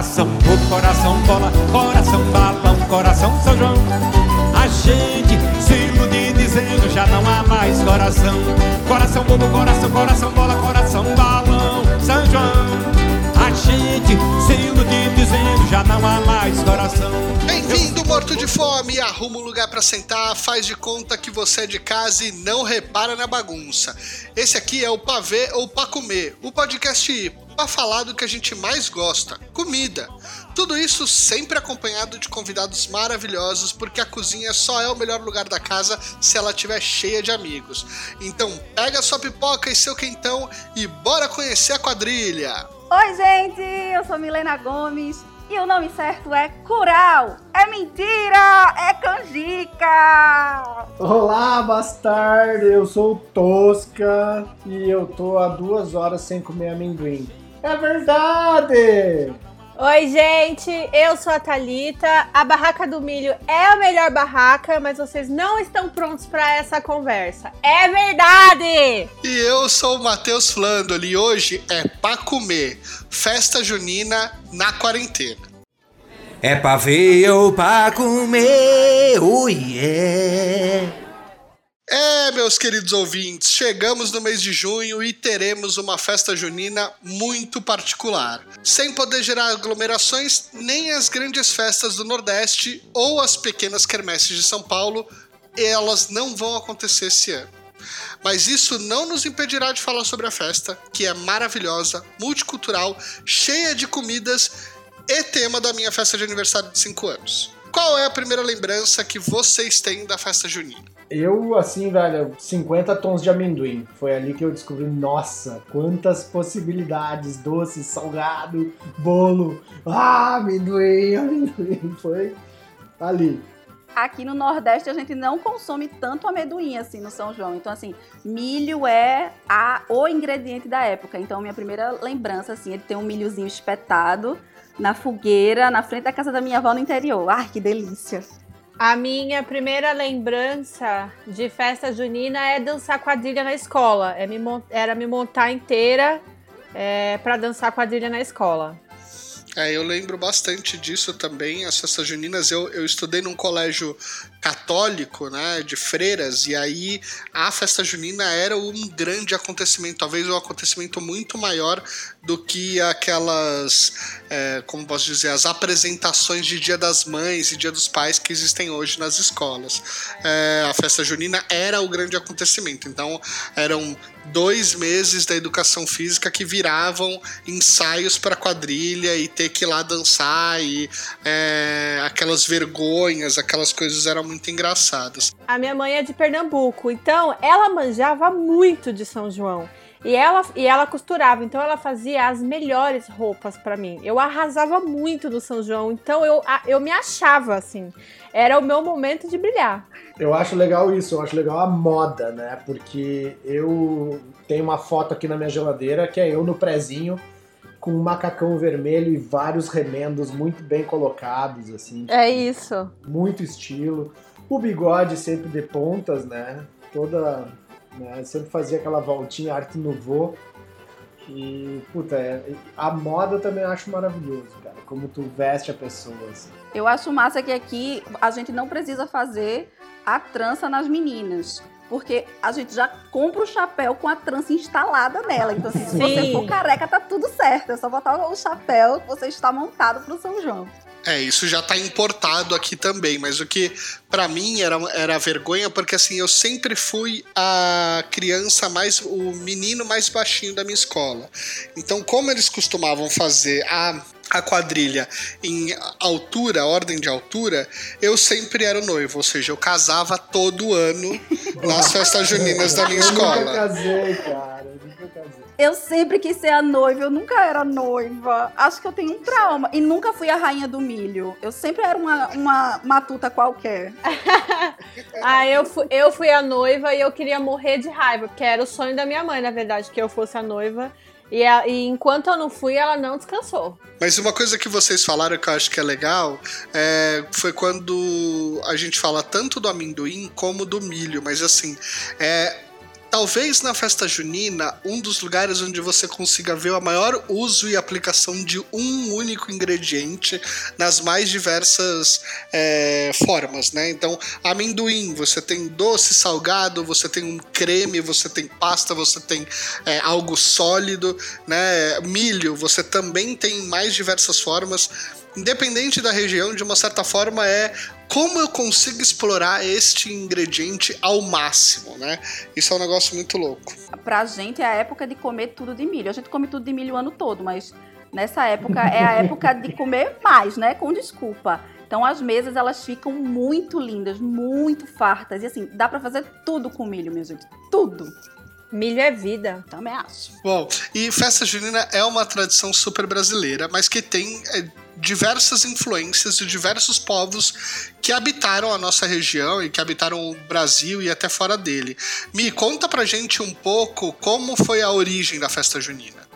Coração, bobo, coração, bola, coração, balão, coração, São João. A gente se ilude dizendo já não há mais coração. Coração, bobo, coração, coração, bola, coração, balão, São João. A gente se ilude dizendo já não há mais coração. Bem-vindo, morto de fome! Arruma um lugar para sentar, faz de conta que você é de casa e não repara na bagunça. Esse aqui é o Pavê ou Pra Comer, o podcast pra falar do que a gente mais gosta: comida. Tudo isso sempre acompanhado de convidados maravilhosos, porque a cozinha só é o melhor lugar da casa se ela estiver cheia de amigos. Então pega sua pipoca e seu quentão e bora conhecer a quadrilha! Oi, gente! Eu sou Milena Gomes e o nome certo é Cural. É mentira! É canjica! Olá, bastardo! Eu sou o Tosca e eu tô há duas horas sem comer amendoim. É verdade! Oi, gente, eu sou a Thalita. A barraca do milho é a melhor barraca, mas vocês não estão prontos para essa conversa. É verdade! E eu sou o Matheus Flandoli e hoje é pra comer festa junina na quarentena. É pra ver ou pra comer, oh yeah. É, meus queridos ouvintes, chegamos no mês de junho e teremos uma festa junina muito particular. Sem poder gerar aglomerações, nem as grandes festas do Nordeste ou as pequenas quermesses de São Paulo, elas não vão acontecer esse ano. Mas isso não nos impedirá de falar sobre a festa, que é maravilhosa, multicultural, cheia de comidas e tema da minha festa de aniversário de 5 anos. Qual é a primeira lembrança que vocês têm da festa junina? Eu, assim, velho, 50 tons de amendoim. Foi ali que eu descobri, nossa, quantas possibilidades, doce, salgado, bolo. Ah, amendoim, amendoim. Foi ali. Aqui no Nordeste a gente não consome tanto amendoim assim no São João. Então, assim, milho é a, o ingrediente da época. Então, minha primeira lembrança, assim, é de ter um milhozinho espetado na fogueira, na frente da casa da minha avó no interior. Ai, que delícia! A minha primeira lembrança de festa junina é dançar quadrilha na escola. É me, era me montar inteira é, para dançar quadrilha na escola. É, eu lembro bastante disso também, as festas juninas. Eu, eu estudei num colégio católico, né, de freiras, e aí a festa junina era um grande acontecimento, talvez um acontecimento muito maior do que aquelas, é, como posso dizer, as apresentações de Dia das Mães e Dia dos Pais que existem hoje nas escolas. É, a festa junina era o grande acontecimento, então eram dois meses da educação física que viravam ensaios para quadrilha e ter que ir lá dançar e é, aquelas vergonhas, aquelas coisas eram muito engraçadas. A minha mãe é de Pernambuco, então ela manjava muito de São João. E ela, e ela costurava, então ela fazia as melhores roupas para mim. Eu arrasava muito no São João, então eu, eu me achava assim. Era o meu momento de brilhar. Eu acho legal isso, eu acho legal a moda, né? Porque eu tenho uma foto aqui na minha geladeira que é eu no prezinho com um macacão vermelho e vários remendos muito bem colocados, assim. É isso. Muito estilo. O bigode sempre de pontas, né? Toda. Né? Sempre fazia aquela voltinha arte nouveau. E, puta, é, a moda eu também acho maravilhoso, cara. Como tu veste a pessoa, assim. Eu acho massa que aqui a gente não precisa fazer a trança nas meninas porque a gente já compra o chapéu com a trança instalada nela. Então, assim, se você for careca, tá tudo certo. É só botar o chapéu que você está montado pro São João. É, isso já tá importado aqui também, mas o que para mim era, era vergonha, porque assim, eu sempre fui a criança mais, o menino mais baixinho da minha escola. Então, como eles costumavam fazer a a quadrilha em altura, ordem de altura, eu sempre era o noivo, ou seja, eu casava todo ano nas festas juninas da minha escola. Eu nunca casei, cara, eu nunca casei. Eu sempre quis ser a noiva, eu nunca era noiva. Acho que eu tenho um trauma. E nunca fui a rainha do milho. Eu sempre era uma, uma matuta qualquer. ah, eu fui, eu fui a noiva e eu queria morrer de raiva, porque era o sonho da minha mãe, na verdade, que eu fosse a noiva. E, a, e, enquanto eu não fui, ela não descansou. Mas uma coisa que vocês falaram que eu acho que é legal é, foi quando a gente fala tanto do amendoim como do milho. Mas assim, é, talvez na festa junina, um dos lugares onde você consiga ver o maior uso e aplicação de um único ingrediente nas mais diversas é, formas, né? Então, amendoim, você tem doce, salgado, você tem um creme, você tem pasta, você tem é, algo sólido, né? Milho, você também tem mais diversas formas independente da região, de uma certa forma, é como eu consigo explorar este ingrediente ao máximo, né? Isso é um negócio muito louco. Pra gente é a época de comer tudo de milho. A gente come tudo de milho o ano todo, mas nessa época é a época de comer mais, né? Com desculpa. Então as mesas elas ficam muito lindas, muito fartas e assim, dá para fazer tudo com milho, minha gente. Tudo. Milho é vida. Também acho. Bom, e festa junina é uma tradição super brasileira, mas que tem é, diversas influências de diversos povos que habitaram a nossa região e que habitaram o Brasil e até fora dele. Me conta pra gente um pouco como foi a origem da festa junina.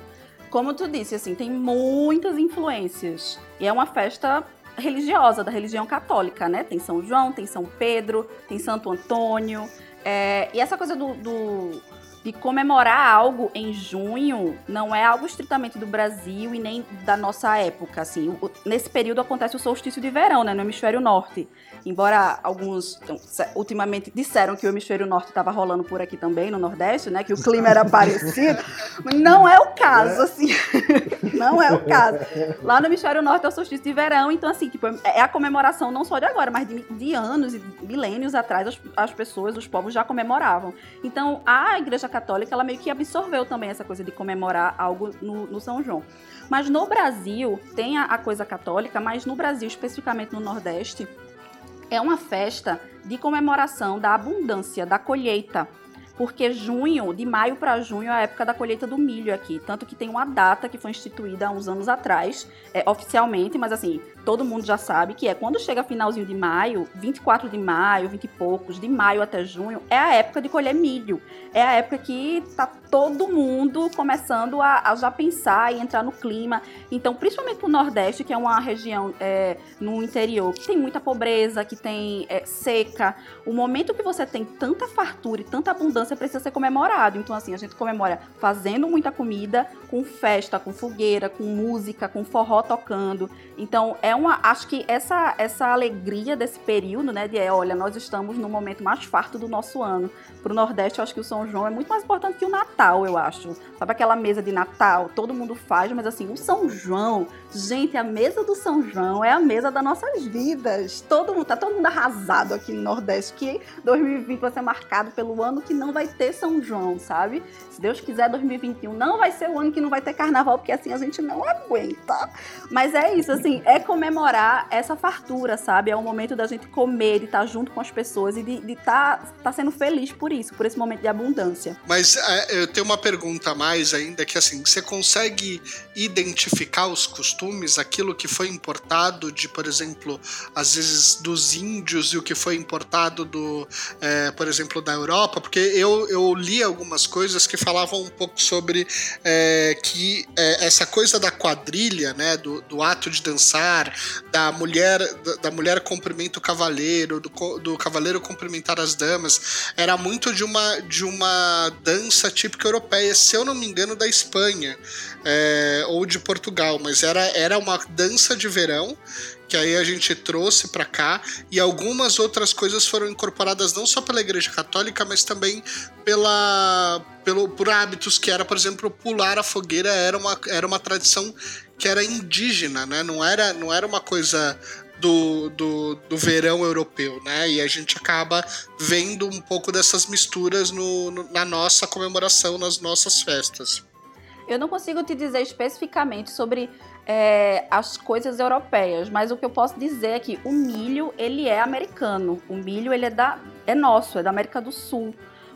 Como tu disse, assim, tem muitas influências. E é uma festa religiosa, da religião católica, né? Tem São João, tem São Pedro, tem Santo Antônio. É, e essa coisa do, do de comemorar algo em junho não é algo estritamente do Brasil e nem da nossa época, assim. Nesse período acontece o solstício de verão, né, no hemisfério norte. Embora alguns então, ultimamente disseram que o hemisfério norte estava rolando por aqui também, no Nordeste, né, que o clima era parecido, não é o caso, assim. não é o caso. Lá no hemisfério norte é o solstício de verão, então assim, tipo, é a comemoração não só de agora, mas de, de anos e milênios atrás as, as pessoas, os povos já comemoravam. Então, a igreja católica, ela meio que absorveu também essa coisa de comemorar algo no, no São João. Mas no Brasil, tem a, a coisa católica, mas no Brasil, especificamente no Nordeste, é uma festa de comemoração da abundância, da colheita porque junho, de maio para junho, é a época da colheita do milho aqui. Tanto que tem uma data que foi instituída há uns anos atrás, é, oficialmente, mas assim, todo mundo já sabe que é quando chega finalzinho de maio, 24 de maio, 20 e poucos, de maio até junho, é a época de colher milho. É a época que tá todo mundo começando a, a já pensar e entrar no clima. Então, principalmente no Nordeste, que é uma região é, no interior que tem muita pobreza, que tem é, seca, o momento que você tem tanta fartura e tanta abundância precisa ser comemorado. Então, assim, a gente comemora fazendo muita comida, com festa, com fogueira, com música, com forró tocando. Então, é uma. Acho que essa, essa alegria desse período, né? De é, olha, nós estamos no momento mais farto do nosso ano. Para o Nordeste, eu acho que o São João é muito mais importante que o Natal, eu acho. Sabe aquela mesa de Natal? Todo mundo faz, mas assim, o São João, gente, a mesa do São João é a mesa das nossas vidas. Todo mundo, tá todo mundo arrasado aqui no Nordeste, que 2020 vai ser marcado pelo ano que não vai ter São João, sabe? Se Deus quiser, 2021 não vai ser o ano que não vai ter carnaval, porque assim a gente não aguenta. Mas é isso, assim, é comemorar essa fartura, sabe? É o momento da gente comer, de estar junto com as pessoas e de estar tá, tá sendo feliz por isso, por esse momento de abundância. Mas é, eu tenho uma pergunta a mais ainda, que assim, você consegue identificar os costumes, aquilo que foi importado de, por exemplo, às vezes dos índios e o que foi importado do, é, por exemplo, da Europa? Porque eu, eu li algumas coisas que falavam um pouco sobre é, que é, essa coisa da quadrilha, né, do, do ato de dançar, da mulher da, mulher cumprimenta o cavaleiro, do, do cavaleiro cumprimentar as damas, era muito de uma, de uma dança típica europeia, se eu não me engano, da Espanha é, ou de Portugal, mas era, era uma dança de verão que aí a gente trouxe para cá. E algumas outras coisas foram incorporadas não só pela Igreja Católica, mas também pela pelo por hábitos que era, por exemplo, pular a fogueira era uma, era uma tradição que era indígena, né? Não era não era uma coisa do, do, do, verão europeu, né? E a gente acaba vendo um pouco dessas misturas no, no, na nossa comemoração, nas nossas festas. Eu não consigo te dizer especificamente sobre é, as coisas europeias, mas o que eu posso dizer é que o milho ele é americano, o milho ele é da é nosso, é da América do Sul.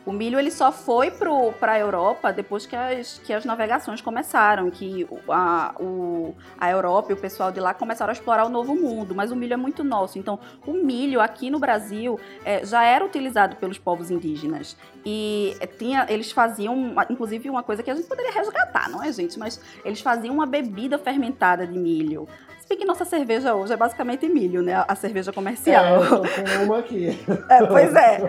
O milho ele só foi para a Europa depois que as, que as navegações começaram, que a, o, a Europa e o pessoal de lá começaram a explorar o novo mundo, mas o milho é muito nosso. Então, o milho aqui no Brasil é, já era utilizado pelos povos indígenas. E é, tinha, eles faziam, inclusive, uma coisa que a gente poderia resgatar, não é, gente? Mas eles faziam uma bebida fermentada de milho Bem que nossa cerveja hoje é basicamente milho, né? A cerveja comercial. É, uma aqui. É, pois é.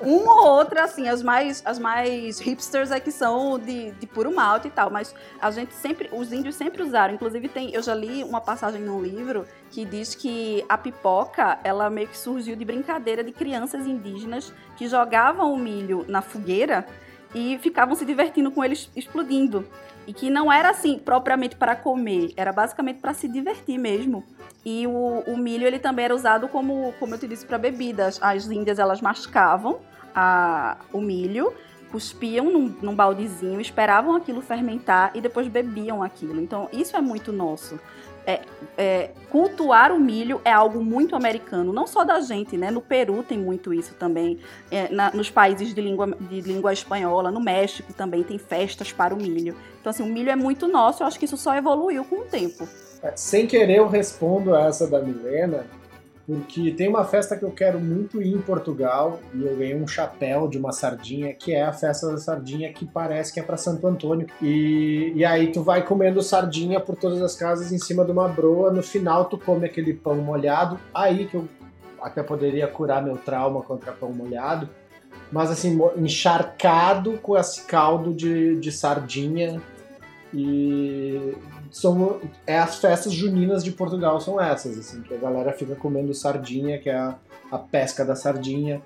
Uma ou outra, assim, as mais, as mais hipsters é que são de, de puro malte e tal. Mas a gente sempre, os índios sempre usaram. Inclusive, tem, eu já li uma passagem num livro que diz que a pipoca, ela meio que surgiu de brincadeira de crianças indígenas que jogavam o milho na fogueira e ficavam se divertindo com eles explodindo. E que não era assim propriamente para comer, era basicamente para se divertir mesmo. E o, o, milho ele também era usado como, como eu te disse, para bebidas. As índias elas mascavam a, o milho, cuspiam num, num baldezinho, esperavam aquilo fermentar e depois bebiam aquilo. Então isso é muito nosso é, é, cultuar o milho é algo muito americano, não só da gente, né? No Peru tem muito isso também, é, na, nos países de língua, de língua espanhola, no México também tem festas para o milho. Então, assim, o milho é muito nosso, eu acho que isso só evoluiu com o tempo. É, sem querer, eu respondo a essa da Milena, porque tem uma festa que eu quero muito ir em Portugal e eu ganhei um chapéu de uma sardinha, que é a festa da sardinha que parece que é para Santo Antônio. E, e aí tu vai comendo sardinha por todas as casas em cima de uma broa, no final tu come aquele pão molhado, aí que eu até poderia curar meu trauma contra pão molhado, mas assim, encharcado com esse caldo de, de sardinha e são é as festas juninas de Portugal são essas, assim, que a galera fica comendo sardinha, que é a, a pesca da sardinha.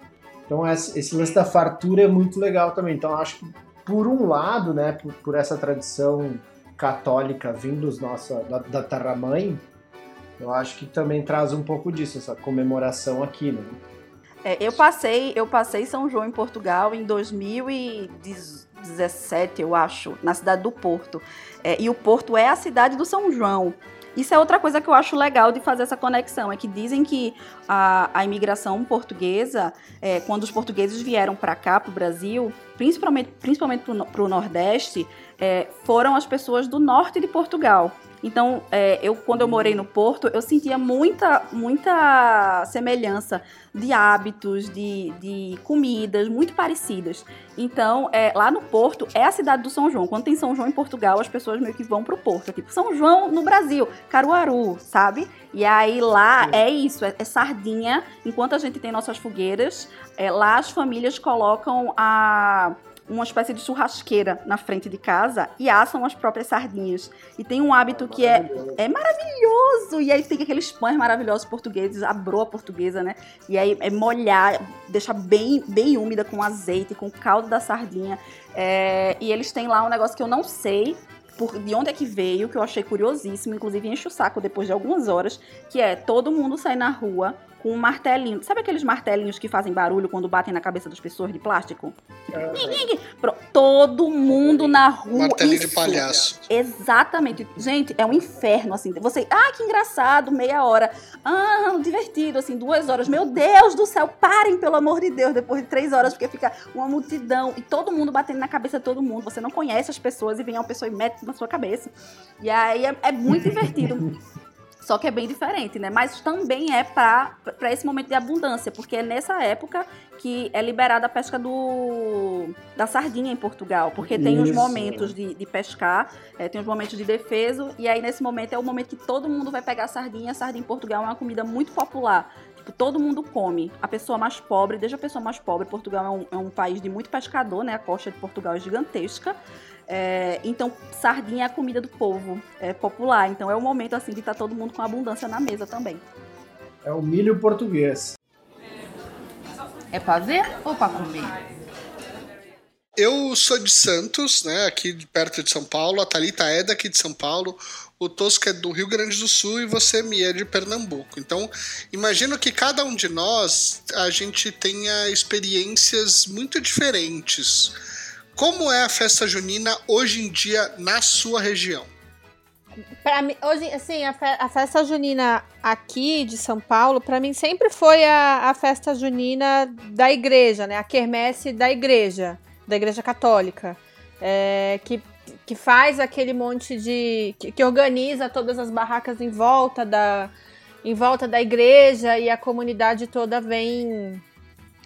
Então esse lance da fartura é muito legal também. Então acho que por um lado, né, por, por essa tradição católica vindos nossa da, da terra mãe, eu acho que também traz um pouco disso essa comemoração aqui, né? É, eu passei, eu passei São João em Portugal em 2017, eu acho, na cidade do Porto. É, e o Porto é a cidade do São João. Isso é outra coisa que eu acho legal de fazer essa conexão, é que dizem que a, a imigração portuguesa, é, quando os portugueses vieram para cá, para o Brasil, principalmente para o Nordeste, é, foram as pessoas do norte de Portugal. Então, é, eu quando eu morei no Porto, eu sentia muita, muita semelhança de hábitos, de, de comidas muito parecidas. Então, é, lá no Porto é a cidade do São João. Quando tem São João em Portugal, as pessoas meio que vão pro Porto. É tipo, São João no Brasil, Caruaru, sabe? E aí lá é isso, é, é sardinha. Enquanto a gente tem nossas fogueiras, é, lá as famílias colocam a uma espécie de churrasqueira na frente de casa e assam as próprias sardinhas. E tem um hábito que é, é maravilhoso. E aí tem aqueles pães maravilhosos portugueses, a broa portuguesa, né? E aí é molhar, deixar bem, bem úmida com azeite, com o caldo da sardinha. É, e eles têm lá um negócio que eu não sei, por, de onde é que veio, que eu achei curiosíssimo, inclusive enche o saco depois de algumas horas, que é todo mundo sai na rua com um martelinho. Sabe aqueles martelinhos que fazem barulho quando batem na cabeça das pessoas de plástico? É. Todo mundo na rua. Martelinho isso. de palhaço. Exatamente. Gente, é um inferno, assim. Você, ah, que engraçado, meia hora. Ah, divertido, assim, duas horas. Meu Deus do céu, parem, pelo amor de Deus, depois de três horas, porque fica uma multidão e todo mundo batendo na cabeça de todo mundo. Você não conhece as pessoas e vem uma pessoa e mete na sua cabeça. E aí é, é muito divertido. Só que é bem diferente, né? Mas também é para esse momento de abundância, porque é nessa época que é liberada a pesca do, da sardinha em Portugal. Porque tem Isso. os momentos de, de pescar, é, tem os momentos de defeso, e aí nesse momento é o momento que todo mundo vai pegar a sardinha. A sardinha em Portugal é uma comida muito popular. Tipo, todo mundo come. A pessoa mais pobre, desde a pessoa mais pobre, Portugal é um, é um país de muito pescador, né? A costa de Portugal é gigantesca. É, então, sardinha é a comida do povo, é popular. Então, é o momento assim de estar tá todo mundo com abundância na mesa também. É o milho português. É para ver ou para comer? Eu sou de Santos, né, aqui perto de São Paulo. A Thalita é daqui de São Paulo. O Tosco é do Rio Grande do Sul e você me é de Pernambuco. Então, imagino que cada um de nós a gente tenha experiências muito diferentes como é a festa junina hoje em dia na sua região? Para mim, hoje, assim, a, fe a, festa junina aqui de São Paulo, para mim sempre foi a, a, festa junina da igreja, né? A quermesse da igreja, da igreja católica, é, que, que faz aquele monte de, que, que, organiza todas as barracas em volta da, em volta da igreja e a comunidade toda vem,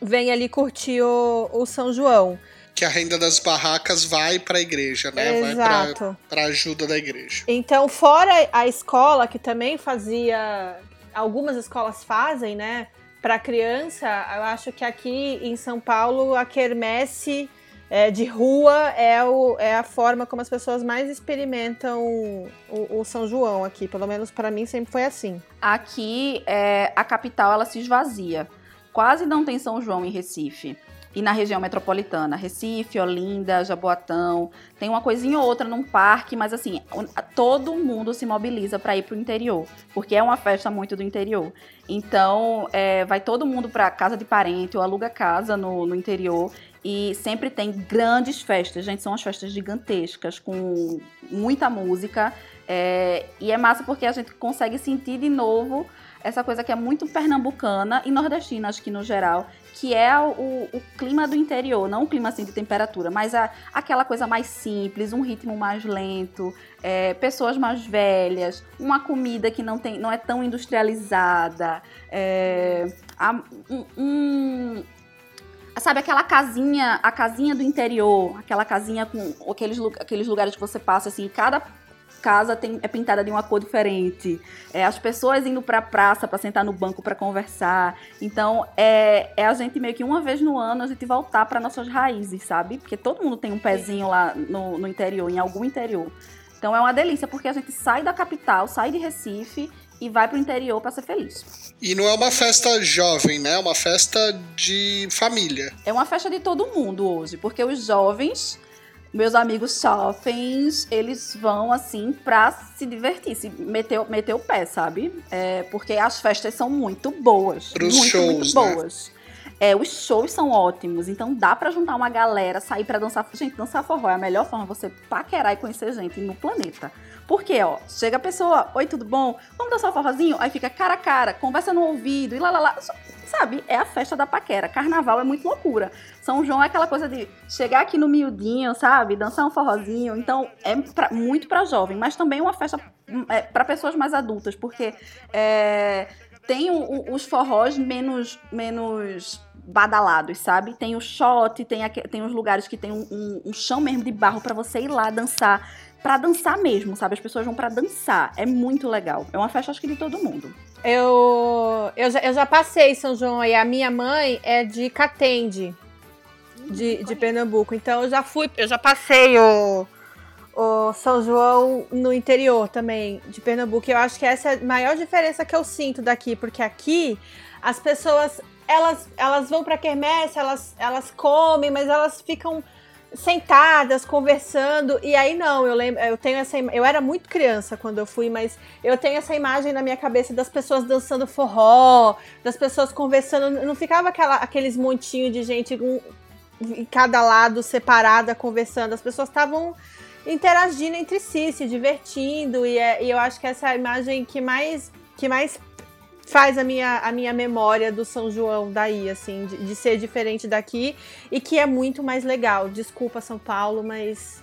vem ali curtir o, o São João. Que a renda das barracas vai para a igreja, né? Exato. Vai para ajuda da igreja. Então, fora a escola, que também fazia. Algumas escolas fazem, né? Para criança, eu acho que aqui em São Paulo a quermesse é, de rua é, o, é a forma como as pessoas mais experimentam o, o São João aqui. Pelo menos para mim sempre foi assim. Aqui, é, a capital ela se esvazia. Quase não tem São João em Recife. E na região metropolitana, Recife, Olinda, Jaboatão, tem uma coisinha ou outra num parque, mas assim, todo mundo se mobiliza para ir para o interior, porque é uma festa muito do interior. Então, é, vai todo mundo para casa de parente ou aluga casa no, no interior e sempre tem grandes festas, gente. São as festas gigantescas, com muita música. É, e é massa porque a gente consegue sentir de novo essa coisa que é muito pernambucana e nordestina, acho que no geral, que é o, o clima do interior, não o clima assim de temperatura, mas a, aquela coisa mais simples, um ritmo mais lento, é, pessoas mais velhas, uma comida que não, tem, não é tão industrializada, é, um, um Sabe aquela casinha, a casinha do interior, aquela casinha com aqueles, aqueles lugares que você passa assim, cada casa tem, é pintada de uma cor diferente. É, as pessoas indo pra praça para sentar no banco para conversar. Então, é, é a gente meio que uma vez no ano a gente voltar para nossas raízes, sabe? Porque todo mundo tem um pezinho lá no, no interior, em algum interior. Então é uma delícia, porque a gente sai da capital, sai de Recife e vai pro interior para ser feliz. E não é uma festa jovem, né? É uma festa de família. É uma festa de todo mundo hoje, porque os jovens, meus amigos jovens, eles vão assim pra se divertir, se meter, meter o pé, sabe? É, porque as festas são muito boas. Pros muito, shows, muito boas. Né? É, os shows são ótimos, então dá para juntar uma galera, sair para dançar. Gente, dançar forró é a melhor forma de você paquerar e conhecer gente no planeta. Porque, ó, chega a pessoa, oi, tudo bom? Vamos dançar um forrozinho? Aí fica cara a cara, conversa no ouvido e lá, lá, lá. Sabe? É a festa da paquera. Carnaval é muito loucura. São João é aquela coisa de chegar aqui no miudinho, sabe? Dançar um forrozinho. Então, é pra, muito para jovem, mas também uma festa é, para pessoas mais adultas, porque é, tem o, o, os forrós menos, menos badalados, sabe? Tem o shot, tem, tem os lugares que tem um, um, um chão mesmo de barro para você ir lá dançar para dançar mesmo, sabe? As pessoas vão para dançar. É muito legal. É uma festa, acho que de todo mundo. Eu, eu, já, eu já passei São João e a minha mãe é de Catende, de, de Pernambuco. Então eu já fui, eu já passei o, o São João no interior também de Pernambuco. Eu acho que essa é a maior diferença que eu sinto daqui, porque aqui as pessoas elas, elas vão pra quermesse, elas, elas comem, mas elas ficam sentadas conversando e aí não eu lembro eu tenho essa eu era muito criança quando eu fui mas eu tenho essa imagem na minha cabeça das pessoas dançando forró das pessoas conversando não ficava aquela, aqueles montinho de gente um, em cada lado separada conversando as pessoas estavam interagindo entre si se divertindo e, é, e eu acho que essa é a imagem que mais que mais faz a minha, a minha memória do São João daí, assim, de, de, ser diferente daqui e que é muito mais legal. Desculpa, São Paulo, mas.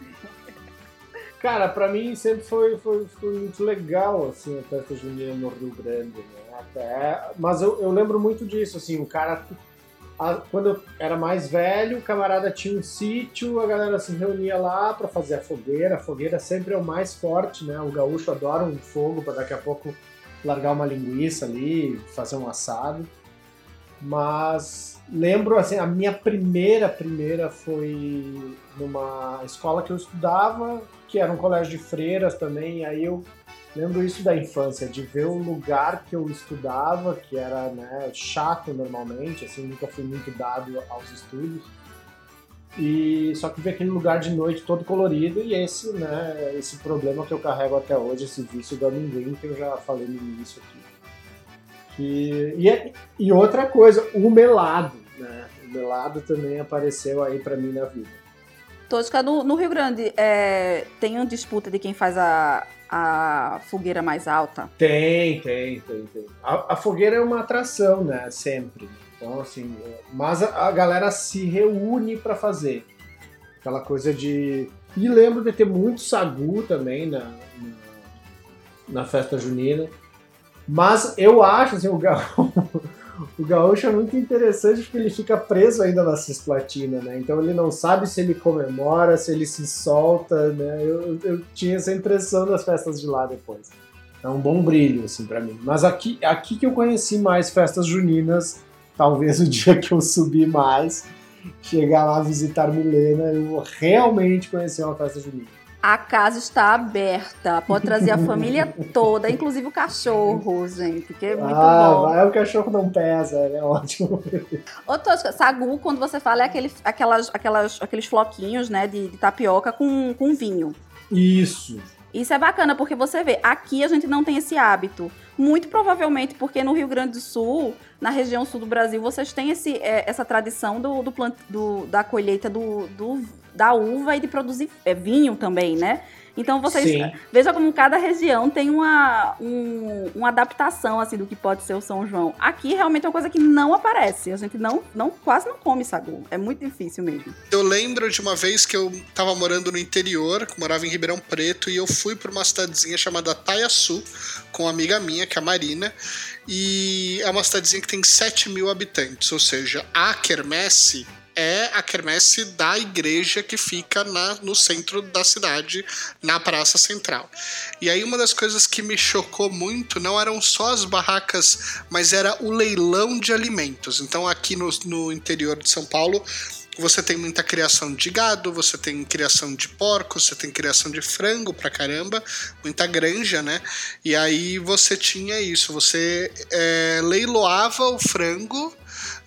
Cara, para mim sempre foi, foi, foi, muito legal, assim, a festa junina no Rio Grande, né? Até, mas eu, eu lembro muito disso, assim, o cara. Quando eu era mais velho, o camarada tinha um sítio, a galera se reunia lá para fazer a fogueira. A fogueira sempre é o mais forte, né? O gaúcho adora um fogo para daqui a pouco largar uma linguiça ali, fazer um assado. Mas lembro, assim, a minha primeira, primeira foi numa escola que eu estudava, que era um colégio de freiras também, e aí eu lembro isso da infância, de ver o lugar que eu estudava, que era né, chato normalmente, assim, nunca fui muito dado aos estudos, e só que ver aquele lugar de noite todo colorido e esse, né, esse problema que eu carrego até hoje, esse vício do amendoim que eu já falei no início aqui. Que, e, é, e outra coisa, o melado, né? O melado também apareceu aí para mim na vida. Tosca, no, no Rio Grande, é, tem uma disputa de quem faz a, a fogueira mais alta? Tem, tem, tem, tem. A, a fogueira é uma atração, né? Sempre. Então, assim, mas a, a galera se reúne para fazer. Aquela coisa de. E lembro de ter muito sagu também na, na, na festa junina. Mas eu acho, assim, o, o gaúcho é muito interessante porque ele fica preso ainda na cisplatina, né? Então ele não sabe se ele comemora, se ele se solta, né? Eu, eu tinha essa impressão das festas de lá depois. É um bom brilho, assim, para mim. Mas aqui, aqui que eu conheci mais festas juninas, talvez o dia que eu subi mais, chegar lá visitar Milena, eu vou realmente conhecer uma festa junina. A casa está aberta. Pode trazer a família toda, inclusive o cachorro, gente, que é muito ah, bom. Vai, o cachorro não pesa, é ótimo. Ô, Tosca, sagu, quando você fala, é aquele, aquelas, aquelas, aqueles floquinhos, né, de, de tapioca com, com vinho. Isso. Isso é bacana, porque você vê, aqui a gente não tem esse hábito. Muito provavelmente porque no Rio Grande do Sul, na região sul do Brasil, vocês têm esse, é, essa tradição do, do, plant, do da colheita do, do, da uva e de produzir é, vinho também, né? Então vocês Sim. veja como cada região tem uma, um- uma adaptação assim do que pode ser o São João. Aqui realmente é uma coisa que não aparece. A gente não, não quase não come sagu. É muito difícil mesmo. Eu lembro de uma vez que eu tava morando no interior, morava em Ribeirão Preto, e eu fui pra uma cidadezinha chamada Taiaçu, com uma amiga minha, que é a Marina, e é uma cidadezinha que tem 7 mil habitantes, ou seja, a quermesse é a quermesse da igreja que fica na- no centro da cidade, na Praça Central. E aí uma das coisas que me chocou muito não eram só as barracas, mas era o leilão de alimentos. Então aqui no, no interior de São Paulo você tem muita criação de gado, você tem criação de porcos, você tem criação de frango pra caramba, muita granja, né? E aí você tinha isso, você é, leiloava o frango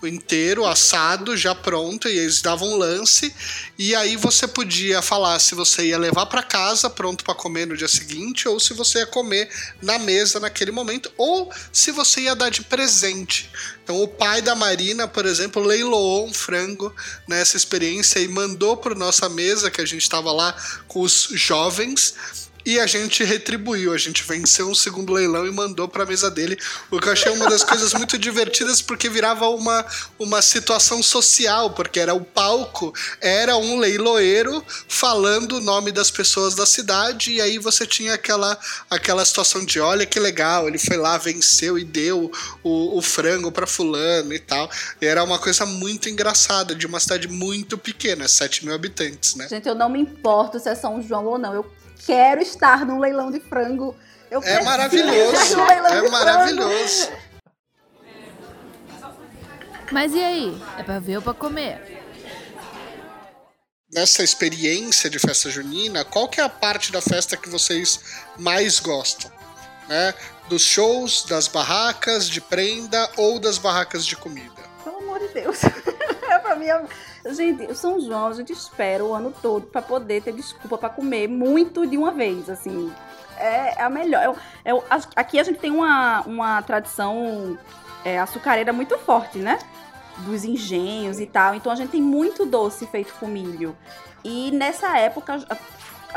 inteiro, assado, já pronto, e eles davam um lance, e aí você podia falar se você ia levar para casa pronto para comer no dia seguinte, ou se você ia comer na mesa naquele momento, ou se você ia dar de presente. Então o pai da Marina, por exemplo, leiloou um frango nessa experiência e mandou para nossa mesa, que a gente estava lá com os jovens, e a gente retribuiu, a gente venceu um segundo leilão e mandou para a mesa dele, o que eu achei uma das coisas muito divertidas porque virava uma, uma situação social, porque era o palco, era um leiloeiro falando o nome das pessoas da cidade e aí você tinha aquela, aquela situação de olha que legal, ele foi lá, venceu e deu o, o frango para fulano e tal. E era uma coisa muito engraçada de uma cidade muito pequena, 7 mil habitantes, né? Gente, eu não me importo se é São João ou não. Eu quero estar num leilão de frango. Eu É maravilhoso, é frango. maravilhoso. Mas e aí? É pra ver ou pra comer? nessa experiência de festa junina, qual que é a parte da festa que vocês mais gostam? Né? Dos shows, das barracas de prenda ou das barracas de comida? Pelo amor de Deus. é pra mim. É- Gente, o São João a gente espera o ano todo pra poder ter desculpa pra comer muito de uma vez, assim. É a melhor. Eu- eu- a- aqui a gente tem uma, uma tradição é, açucareira muito forte, né? Dos engenhos e tal. Então a gente tem muito doce feito com milho. E nessa época.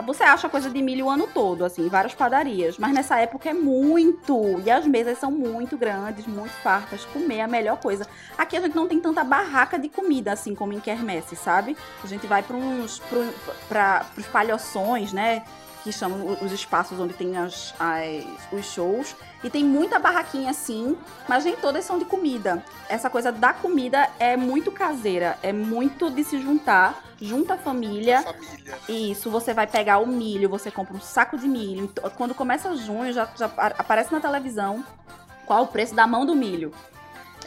Você acha coisa de milho o ano todo, assim, em várias padarias. Mas nessa época é muito. E as mesas são muito grandes, muito fartas. Comer é a melhor coisa. Aqui a gente não tem tanta barraca de comida, assim como em quermesse, sabe? A gente vai para uns pro, pra, pros palhoções, né? Que chamam os espaços onde tem as, as- os shows. E tem muita barraquinha assim, mas nem todas são de comida. Essa coisa da comida é muito caseira, é muito de se juntar, junta a família. Família. Isso, você vai pegar o milho, você compra um saco de milho. Então, Quando começa junho, já, já aparece na televisão qual o preço da mão do milho.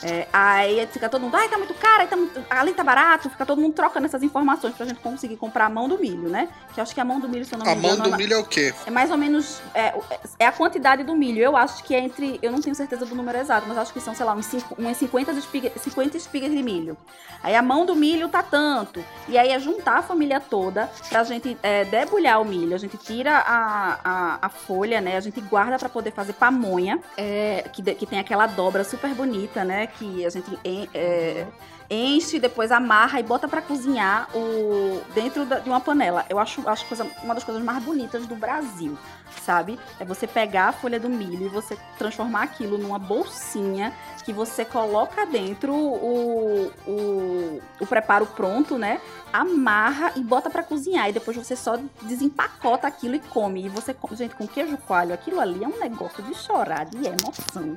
É, aí fica todo mundo, ai, tá muito caro, tá muito- ali tá barato, fica todo mundo trocando essas informações pra gente conseguir comprar a mão do milho, né? Que eu acho que a mão do milho, se eu não me A mão engano, do milho é o quê? é mais ou menos. É, é a quantidade do milho. Eu acho que é entre. Eu não tenho certeza do número exato, mas acho que são, sei lá, uns, cinco, umas 50 espigas, 50 espigas de milho. Aí a mão do milho tá tanto. E aí é juntar a família toda pra gente é, debulhar o milho. A gente tira a, a, a folha, né? A gente guarda pra poder fazer pamonha, é, que, que tem aquela dobra super bonita, né? Que a gente en- é, enche, depois amarra e bota pra cozinhar o, dentro da- de uma panela. Eu acho, acho coisa, uma das coisas mais bonitas do Brasil, sabe? É você pegar a folha do milho e você transformar aquilo numa bolsinha que você coloca dentro o, o, o preparo pronto, né? Amarra e bota pra cozinhar. E depois você só desempacota aquilo e come. E você, gente, com queijo coalho, aquilo ali é um negócio de chorar, de emoção.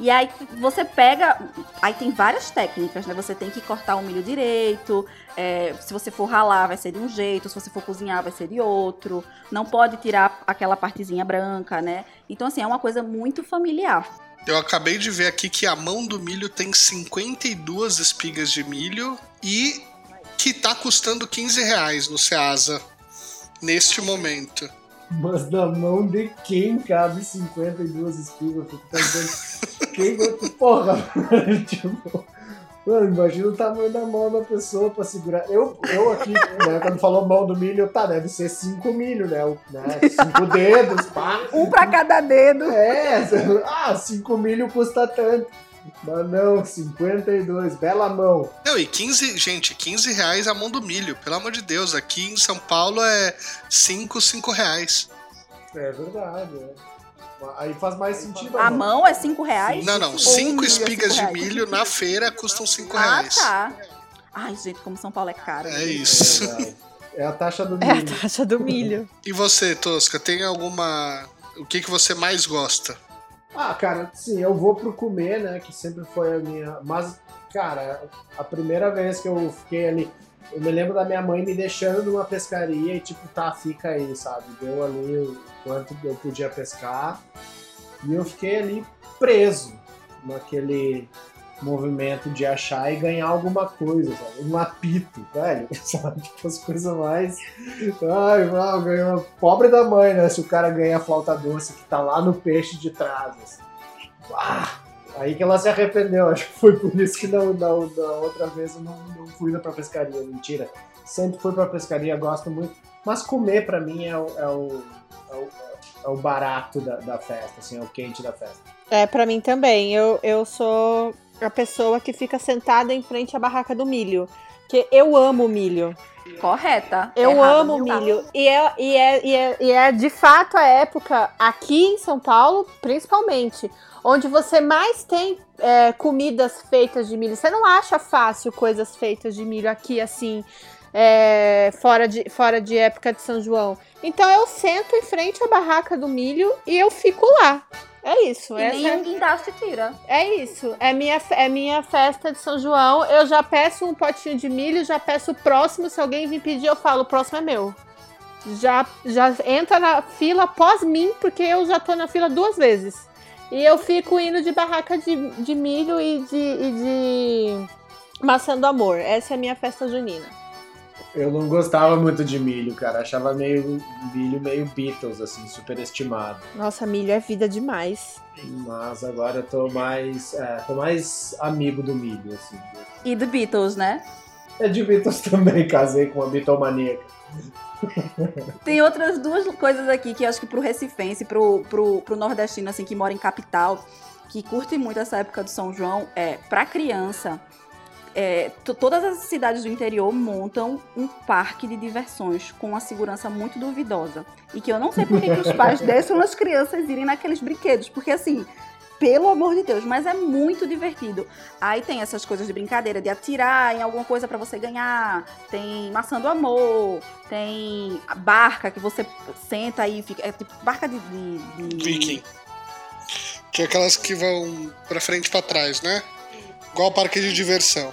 E aí você pega. Aí tem várias técnicas, né? Você tem que cortar o milho direito. é, se você for ralar, vai ser de um jeito. Se você for cozinhar, vai ser de outro. Não pode tirar aquela partezinha branca, né? Então, assim, é uma coisa muito familiar. Eu acabei de ver aqui que a mão do milho tem 52 espigas de milho e que tá custando 15 reais no Ceasa neste momento. Mas na mão de quem cabe 52 espigas? Eu fico pensando, quem vai... Porra, mano, tipo... Mano, imagina o tamanho da mão da pessoa pra segurar. Eu, eu aqui, né, quando falou mão do milho, tá, deve ser cinco milho, né? né cinco dedos, pá. Um pra cada dedo. É, ah, 5 milho custa tanto. Mas não, 52, bela mão. Não, e 15, gente, 15 reais a mão do milho, pelo amor de Deus. Aqui em São Paulo é 5, 5 reais. É verdade, é. Aí faz mais sentido. A mão é 5 reais? Não, não, Ou um 5 milho é espigas de cinco reais? milho na feira custam 5 Ah, reais. tá. Ai, gente, como São Paulo é caro. É isso. É a taxa do É a milho. taxa do milho. E você, Tosca, tem alguma. O que, que você mais gosta? Ah, cara, sim, eu vou pro comer, né? Que sempre foi a minha. Mas, cara, a primeira vez que eu fiquei ali. Eu me lembro da minha mãe me deixando numa pescaria e, tipo, tá, fica aí, sabe? Deu ali o quanto eu podia pescar. E eu fiquei ali preso naquele movimento de achar e ganhar alguma coisa, sabe? Um apito, velho, sabe? Tipo, as coisas mais. Ai, não, ganhou. Pobre da mãe, né? Se o cara ganha a flauta doce que tá lá no peixe de trás. assim. Ah, aí que ela se arrependeu. Acho que foi por isso que não, não, da outra vez eu não, não fui pra pescaria. Mentira. Sempre fui pra pescaria, gosto muito. Mas comer pra mim é o, é o, é o, é o barato da, da festa, assim, é o quente da festa. É, pra mim também. Eu, eu sou a pessoa que fica sentada em frente à barraca do milho. Que eu amo milho. Correta. Eu Errado amo milho. E é, e, é, e, é, e é de fato a época, aqui em São Paulo, principalmente, onde você mais tem é, comidas feitas de milho. Você não acha fácil coisas feitas de milho aqui, assim, é, fora, de, fora de época de São João. Então eu sento em frente à barraca do milho e eu fico lá. É isso. E essa nem é- guindaste tira. é isso. É minha, é minha festa de São João. Eu já peço um potinho de milho, já peço o próximo. Se alguém vir pedir, eu falo, o próximo é meu. Já, já entra na fila após mim, porque eu já tô na fila duas vezes. E eu fico indo de barraca de, de milho e de, e de maçã do amor. Essa é a minha festa junina. Eu não gostava muito de milho, cara. Achava meio milho meio Beatles, assim, superestimado. Nossa, milho é vida demais. Mas agora eu tô mais. É, tô mais amigo do milho, assim. E do Beatles, né? É de Beatles também, casei com uma Beatlemaníaca. Tem outras duas coisas aqui que eu acho que pro recifense, pro, pro, pro nordestino, assim, que mora em capital, que curte muito essa época do São João, é, pra criança, é, to- todas as cidades do interior montam um parque de diversões com uma segurança muito duvidosa. E que eu não sei por que, os pais deixam as crianças irem naqueles brinquedos, porque assim. Pelo amor de Deus, mas é muito divertido. Aí tem essas coisas de brincadeira, de atirar em alguma coisa pra você ganhar. Tem maçã do amor, tem a barca que você senta e fica. É tipo barca de. de, de- Viking. Que é aquelas que vão pra frente e pra trás, né? Igual parque de diversão.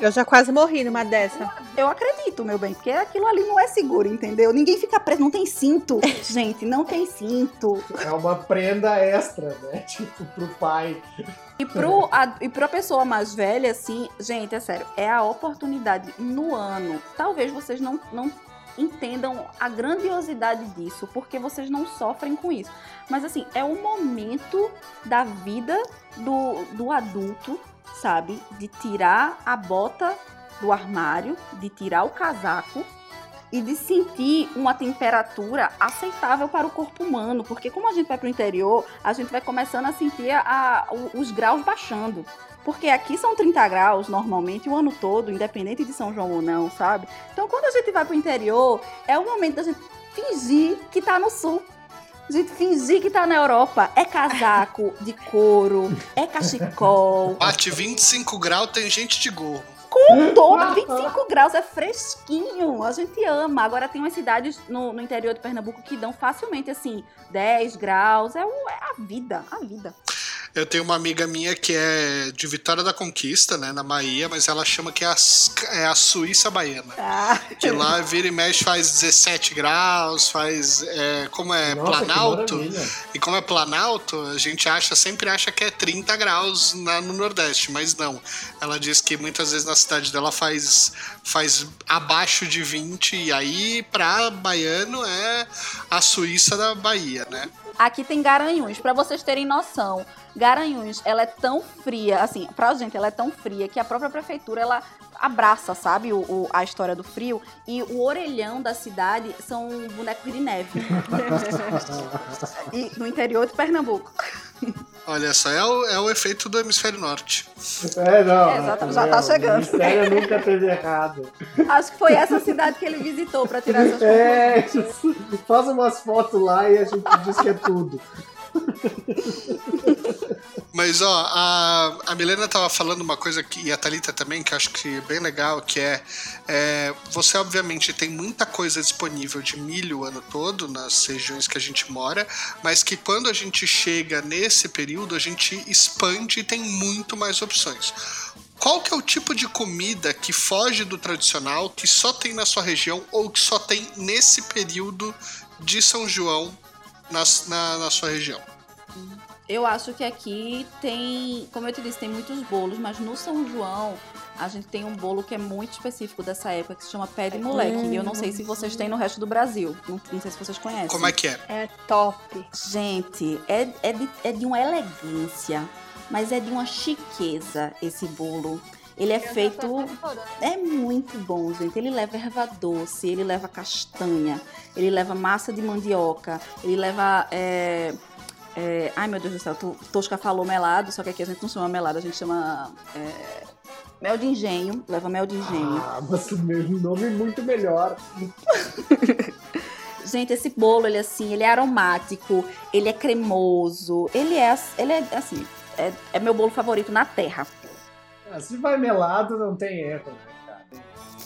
Eu já quase morri numa dessa. Eu acredito, meu bem, porque aquilo ali não é seguro, entendeu? Ninguém fica preso, não tem cinto. Gente, não tem cinto. É uma prenda extra, né? Tipo, pro pai. E, pro, a, e pra pessoa mais velha, assim, gente, é sério, é a oportunidade no ano. Talvez vocês não, não entendam a grandiosidade disso, porque vocês não sofrem com isso. Mas, assim, é o momento da vida do, do adulto, sabe? De tirar a bota do armário, de tirar o casaco e de sentir uma temperatura aceitável para o corpo humano, porque como a gente vai para o interior, a gente vai começando a sentir a- a- o- os graus baixando. Porque aqui são 30 graus normalmente o ano todo, independente de São João ou não, sabe? Então quando a gente vai pro interior, é o momento da gente fingir que tá no sul. Gente fingir que tá na Europa. É casaco de couro, é cachecol. Bate 25 graus, tem gente de gorro. Com todo 25 graus, é fresquinho. A gente ama. Agora tem umas cidades no, no interior de Pernambuco que dão facilmente assim 10 graus. É, o- é a vida, a vida. Eu tenho uma amiga minha que é de Vitória da Conquista, né, na Bahia, mas ela chama que é a, é a Suíça Baiana. Ah, Que lá vira e mexe faz 17 graus, faz. é, como é Nossa, Planalto. E como é Planalto, a gente acha, sempre acha que é 30 graus na- no Nordeste, mas não. Ela diz que muitas vezes na cidade dela faz, faz abaixo de 20, e aí pra baiano é a Suíça da Bahia, né? Aqui tem Garanhuns, pra vocês terem noção. Garanhuns, ela é tão fria, assim, pra gente ela é tão fria que a própria prefeitura ela abraça, sabe, o, o- a história do frio e o orelhão da cidade são bonecos de neve. e no interior de Pernambuco. Olha só, é o, é o efeito do hemisfério norte. É, não. É, já tá chegando. O mistério nunca teve errado. Acho que foi essa cidade que ele visitou pra tirar essas É, conclusões. faz umas fotos lá e a gente diz que é tudo. Mas, ó, a, a Milena tava falando uma coisa que, e a Thalita também, que eu acho que é bem legal, que é, é, você obviamente tem muita coisa disponível de milho o ano todo nas regiões que a gente mora, mas que quando a gente chega nesse período, a gente expande e tem muito mais opções. Qual que é o tipo de comida que foge do tradicional, que só tem na sua região ou que só tem nesse período de São João na, na, na sua região? Eu acho que aqui tem, como eu te disse, tem muitos bolos, mas no São João a gente tem um bolo que é muito específico dessa época, que se chama pé de moleque. E eu não sei se vocês têm no resto do Brasil. Não, não sei se vocês conhecem. Como é que é? é top. Gente, é, é, de, é de uma elegância, mas é de uma chiqueza esse bolo. Ele é feito. É muito bom, gente. Ele leva erva doce, ele leva castanha, ele leva massa de mandioca, ele leva. é, é, ai meu Deus do céu, tu, Tosca falou melado, só que aqui a gente não chama melado, a gente chama. é, mel de engenho, leva mel de engenho. Ah, mas o meu nome é muito melhor. Gente, esse bolo, ele assim, ele é aromático, ele é cremoso, ele é, ele é assim, é, é meu bolo favorito na terra. Ah, Se vai melado, não tem erro, né, cara?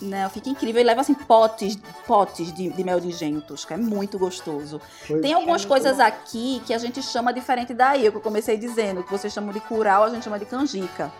Não, fica incrível. Ele leva assim potes, potes de, de mel de engenho, Tosca. É muito gostoso. Foi- Tem algumas coisas aqui que a gente chama diferente daí, o que eu comecei dizendo. O que vocês chamam de curau, a gente chama de canjica.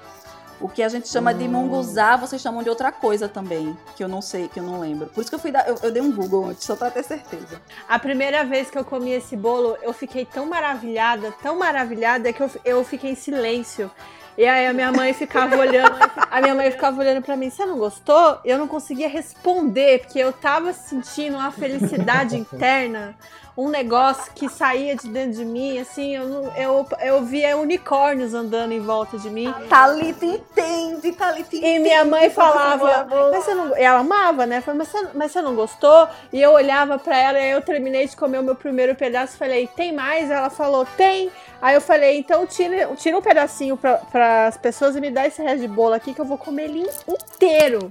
O que a gente chama de Hum. munguzá, vocês chamam de outra coisa também, que eu não sei, que eu não lembro. Por isso que eu fui dar, eu, eu dei um Google antes, só pra ter certeza. A primeira vez que eu comi esse bolo, eu fiquei tão maravilhada, tão maravilhada, que eu, eu fiquei em silêncio. E aí a minha mãe ficava olhando, a minha mãe ficava olhando pra mim, você não gostou? Eu não conseguia responder, porque eu tava sentindo uma felicidade interna, um negócio que saía de dentro de mim, assim, eu, não- eu, eu via unicórnios andando em volta de mim. Thalita entende, Thalita entende. E minha mãe falava, mas você não. e Ela amava, né? Falei, mas você, mas você não gostou? E eu olhava pra ela e aí eu terminei de comer o meu primeiro pedaço. Falei, tem mais? Ela falou, tem. Aí eu falei, então tira, tira um pedacinho para as pessoas e me dá esse resto de bolo aqui que eu vou comer ele inteiro.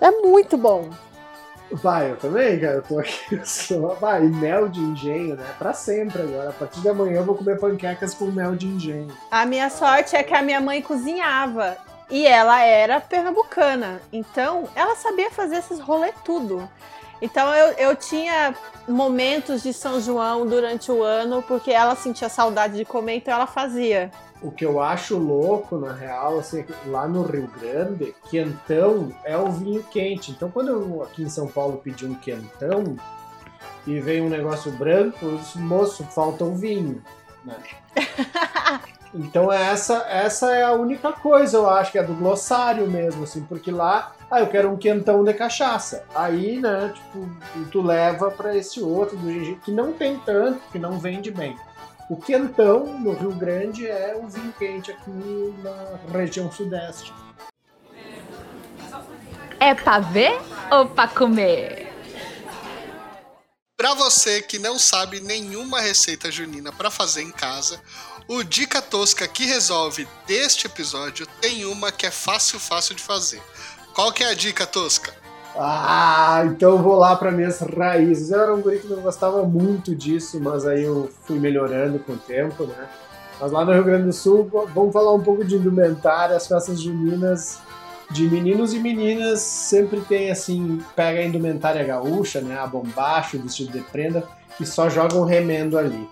É muito bom. Vai, eu também, cara. Eu tô aqui só. Vai, mel de engenho, né? Pra sempre agora. A partir de amanhã eu vou comer panquecas com mel de engenho. A minha sorte é que a minha mãe cozinhava. E ela era pernambucana. Então, ela sabia fazer esses rolê tudo. Então, eu, eu tinha momentos de São João durante o ano, porque ela sentia saudade de comer, então ela fazia. O que eu acho louco, na real, assim, é lá no Rio Grande, quentão é o vinho quente. Então, quando eu aqui em São Paulo pedi um quentão e vem um negócio branco, os moço, falta um vinho, né? Então essa, essa é a única coisa, eu acho, que é do glossário mesmo, assim, porque lá, ah, eu quero um quentão de cachaça. Aí, né, tipo, tu leva pra esse outro do gengibre, que não tem tanto, que não vende bem. O quentão no Rio Grande é o vinho quente aqui na região sudeste. É pra ver ou pra comer? Pra você que não sabe nenhuma receita junina pra fazer em casa, o Dica Tosca que resolve deste episódio tem uma que é fácil, fácil de fazer. Qual que é a dica tosca? Ah, então vou lá para minhas raízes. Eu era um guri que não gostava muito disso, mas aí eu fui melhorando com o tempo, né? Mas lá no Rio Grande do Sul, vamos falar um pouco de indumentária, as festas juninas de meninos e meninas sempre tem assim, pega a indumentária gaúcha, né? A bombacha, o vestido de prenda, e só joga um remendo ali.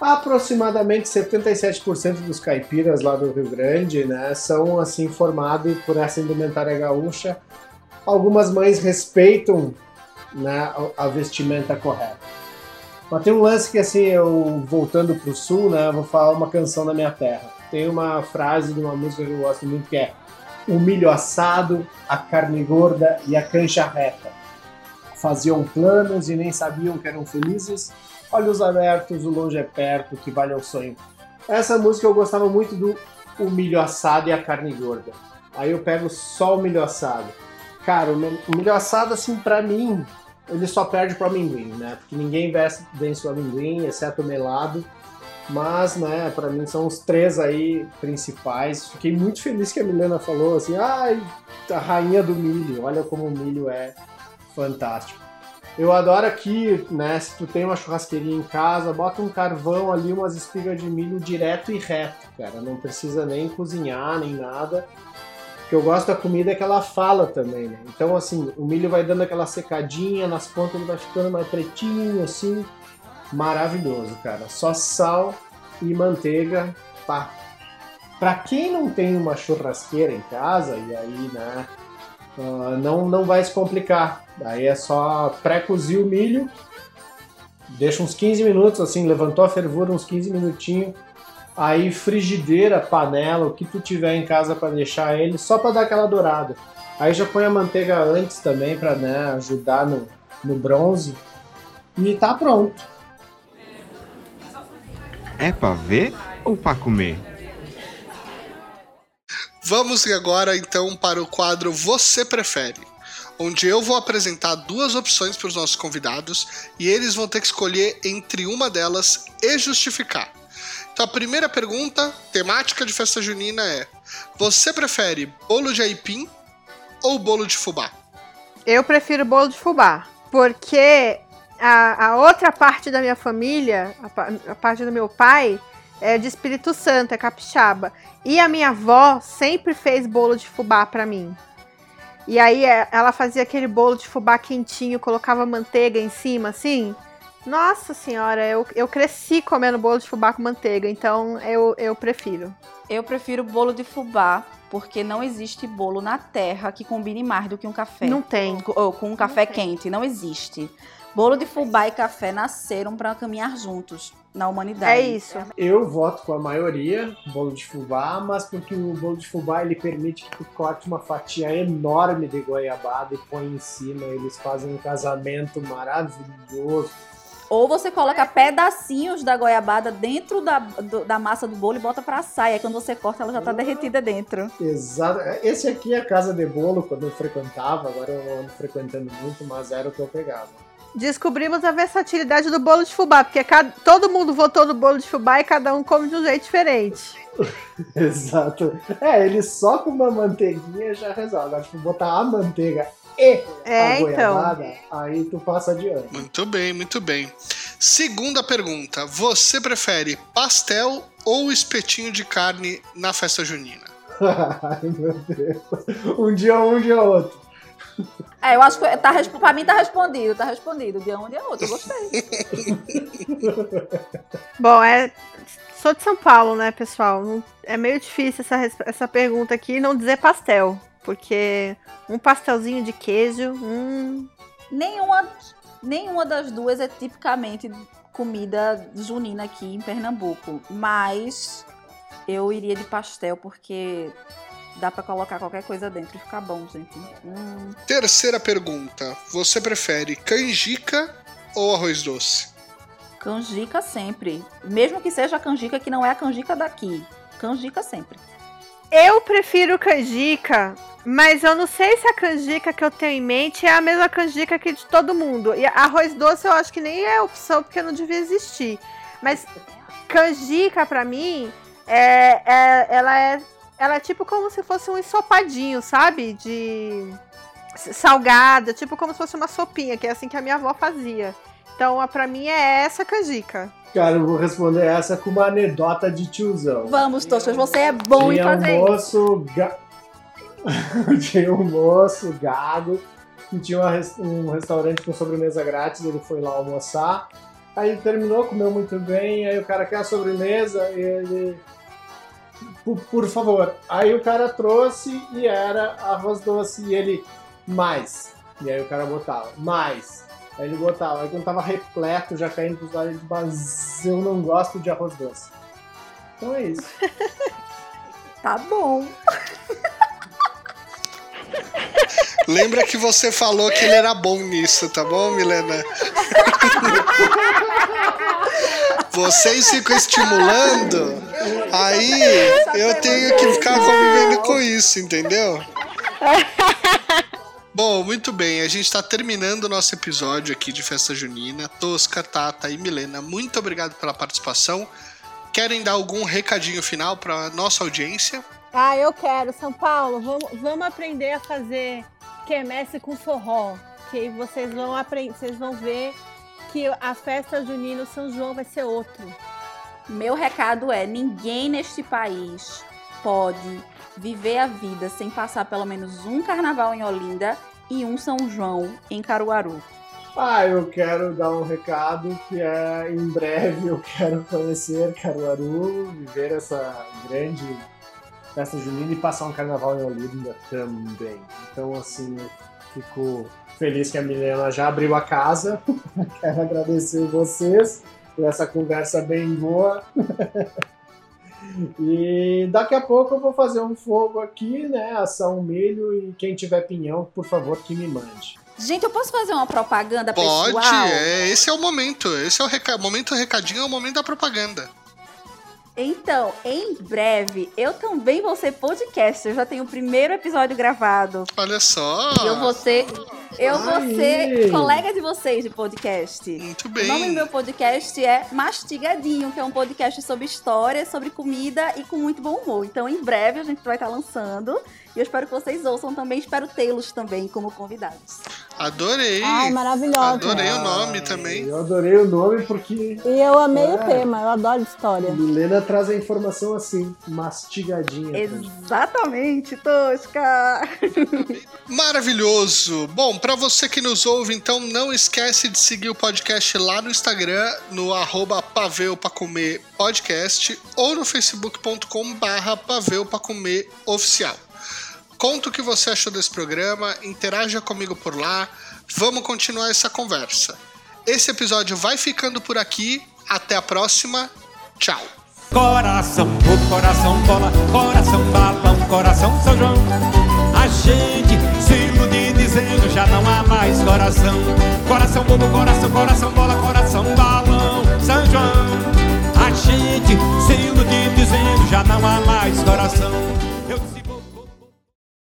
Aproximadamente 77% dos caipiras lá do Rio Grande, né, são assim formados por essa indumentária gaúcha. Algumas mães respeitam né, a vestimenta correta. Mas tem um lance que assim, eu voltando pro sul, né, vou falar uma canção da minha terra. Tem uma frase de uma música que eu gosto muito que é o milho assado, a carne gorda e a cancha reta. Faziam planos e nem sabiam que eram felizes, olhos abertos, o longe é perto, que vale o sonho. Essa música eu gostava muito do o milho assado e a carne gorda. Aí eu pego só o milho assado. Cara, o milho assado, assim, pra mim, ele só perde pro amendoim, né? Porque ninguém vence o amendoim, exceto o melado. Mas, né, pra mim são os três aí principais. Fiquei muito feliz que a Milena falou assim, ai, a rainha do milho, olha como o milho é fantástico. Eu adoro aqui, né? Se tu tem uma churrasqueirinha em casa, bota um carvão ali, umas espigas de milho direto e reto, cara. Não precisa nem cozinhar, nem nada. Que eu gosto da comida é que ela fala também, né? Então, assim, o milho vai dando aquela secadinha, nas pontas ele vai ficando mais pretinho, assim. Maravilhoso, cara. Só sal e manteiga, pá. Pra quem não tem uma churrasqueira em casa, e aí, né? Uh, não, não vai se complicar. Aí é só pré-cozir o milho, deixa uns 15 minutos, assim, levantou a fervura, uns 15 minutinhos. Aí frigideira, panela, o que tu tiver em casa para deixar ele, só para dar aquela dourada. Aí já põe a manteiga antes também para né, ajudar no, no bronze. E tá pronto. É para ver ou para comer? Vamos agora então para o quadro Você Prefere, onde eu vou apresentar duas opções para os nossos convidados e eles vão ter que escolher entre uma delas e justificar. Então a primeira pergunta, temática de festa junina é: você prefere bolo de aipim ou bolo de fubá? Eu prefiro bolo de fubá, porque a, a outra parte da minha família, a, a parte do meu pai, é de Espírito Santo, é capixaba. E a minha avó sempre fez bolo de fubá para mim. E aí é, ela fazia aquele bolo de fubá quentinho, colocava manteiga em cima, assim. Nossa senhora, eu, eu cresci comendo bolo de fubá com manteiga, então eu, eu prefiro. Eu prefiro bolo de fubá, porque não existe bolo na terra que combine mais do que um café. Não tem. Com, com um café quente, não existe. Bolo de fubá e café nasceram para caminhar juntos na humanidade. É isso. Eu voto com a maioria, bolo de fubá, mas porque o bolo de fubá ele permite que tu corte uma fatia enorme de goiabada e põe em cima. Eles fazem um casamento maravilhoso. Ou você coloca pedacinhos da goiabada dentro da, do, da massa do bolo e bota pra assar. E aí quando você corta, ela já tá derretida dentro. Exato. Esse aqui é a casa de bolo, quando eu frequentava. Agora eu não ando frequentando muito, mas era o que eu pegava descobrimos a versatilidade do bolo de fubá, porque cada, todo mundo votou no bolo de fubá e cada um come de um jeito diferente. Exato. É, ele só com uma manteiguinha já resolve. Agora, tipo, botar a manteiga e é, a então. goiabada, então. aí tu passa adiante. Muito bem, muito bem. Segunda pergunta. Você prefere pastel ou espetinho de carne na festa junina? Ai, meu Deus. Um dia um, um dia outro. É, eu acho que tá, pra mim tá respondido, tá respondido. De um, de outro, eu gostei. Bom, é. Sou de São Paulo, né, pessoal? É meio difícil essa, essa pergunta aqui não dizer pastel. Porque um pastelzinho de queijo. Hum... Nenhuma, nenhuma das duas é tipicamente comida junina aqui em Pernambuco. Mas eu iria de pastel porque Dá para colocar qualquer coisa dentro e ficar bom, gente. Hum. Terceira pergunta. Você prefere canjica ou arroz doce? Canjica sempre. Mesmo que seja a canjica que não é a canjica daqui. Canjica sempre. Eu prefiro canjica, mas eu não sei se a canjica que eu tenho em mente é a mesma canjica que de todo mundo. E arroz doce eu acho que nem é opção porque não devia existir. Mas canjica para mim é, é, ela é ela é tipo como se fosse um ensopadinho, sabe? De salgada, tipo como se fosse uma sopinha, que é assim que a minha avó fazia. Então, pra mim é essa canjica. Cara, eu vou responder essa com uma anedota de tiozão. Vamos, Tochas, você é bom Tinha em fazer um moço ga... Tinha um moço gago que tinha um restaurante com sobremesa grátis, ele foi lá almoçar. Aí terminou, comeu muito bem, aí o cara quer a sobremesa, e ele. Por, por favor. Aí o cara trouxe e era arroz doce e ele. Mais. E aí o cara botava. Mais. Aí ele botava. Aí quando tava repleto, já caindo pros lados, ele mas eu não gosto de arroz doce. Então é isso. Tá bom. Lembra que você falou que ele era bom nisso, tá bom, Milena? Vocês ficam estimulando, aí eu tenho que ficar convivendo com isso, entendeu? Bom, muito bem, a gente está terminando o nosso episódio aqui de Festa Junina. Tosca, Tata e Milena, muito obrigado pela participação. Querem dar algum recadinho final para nossa audiência? Ah, eu quero. São Paulo, vamos, vamos aprender a fazer quermesse com forró. Que aí vocês vão aprender, vocês vão ver que a festa junina o São João vai ser outro. Meu recado é: ninguém neste país pode viver a vida sem passar pelo menos um carnaval em Olinda e um São João em Caruaru. Ah, eu quero dar um recado que é em breve eu quero conhecer Caruaru, viver essa grande festa junina e passar um carnaval em Olinda também. Então, assim, eu fico feliz que a Milena já abriu a casa. quero agradecer vocês por essa conversa bem boa. E daqui a pouco eu vou fazer um fogo aqui, né? Assar um milho e quem tiver pinhão, por favor, que me mande. Gente, eu posso fazer uma propaganda Pode, pessoal? é, esse é o momento. Esse é o reca... momento recadinho, é o momento da propaganda. Então, em breve, eu também vou ser podcast. Eu já tenho o primeiro episódio gravado. Olha só. E eu vou ser. Eu vou ser colega de vocês de podcast. Muito O nome do bem. meu podcast é Mastigadinho, que é um podcast sobre história, sobre comida e com muito bom humor. Então, em breve, a gente vai estar lançando. E eu espero que vocês ouçam também. Espero tê-los também como convidados. Adorei. Ai, maravilhosa. Adorei o nome também. Eu adorei o nome porque E eu amei É. o tema, eu adoro história. Milena traz a informação assim, mastigadinha. Exatamente, Tosca! Maravilhoso! Bom, para você que nos ouve, então não esquece de seguir o podcast lá no Instagram, no arroba Comer Podcast ou no facebook.com barra Comer Oficial. Conta o que você achou desse programa, interaja comigo por lá, vamos continuar essa conversa. Esse episódio vai ficando por aqui, até a próxima, tchau! Coração, o coração bola, coração balão, coração São João. A gente se ilude dizendo já não há mais coração. Coração bobo, coração, coração bola, coração balão, São João. A gente se dizendo já não há mais coração. Eu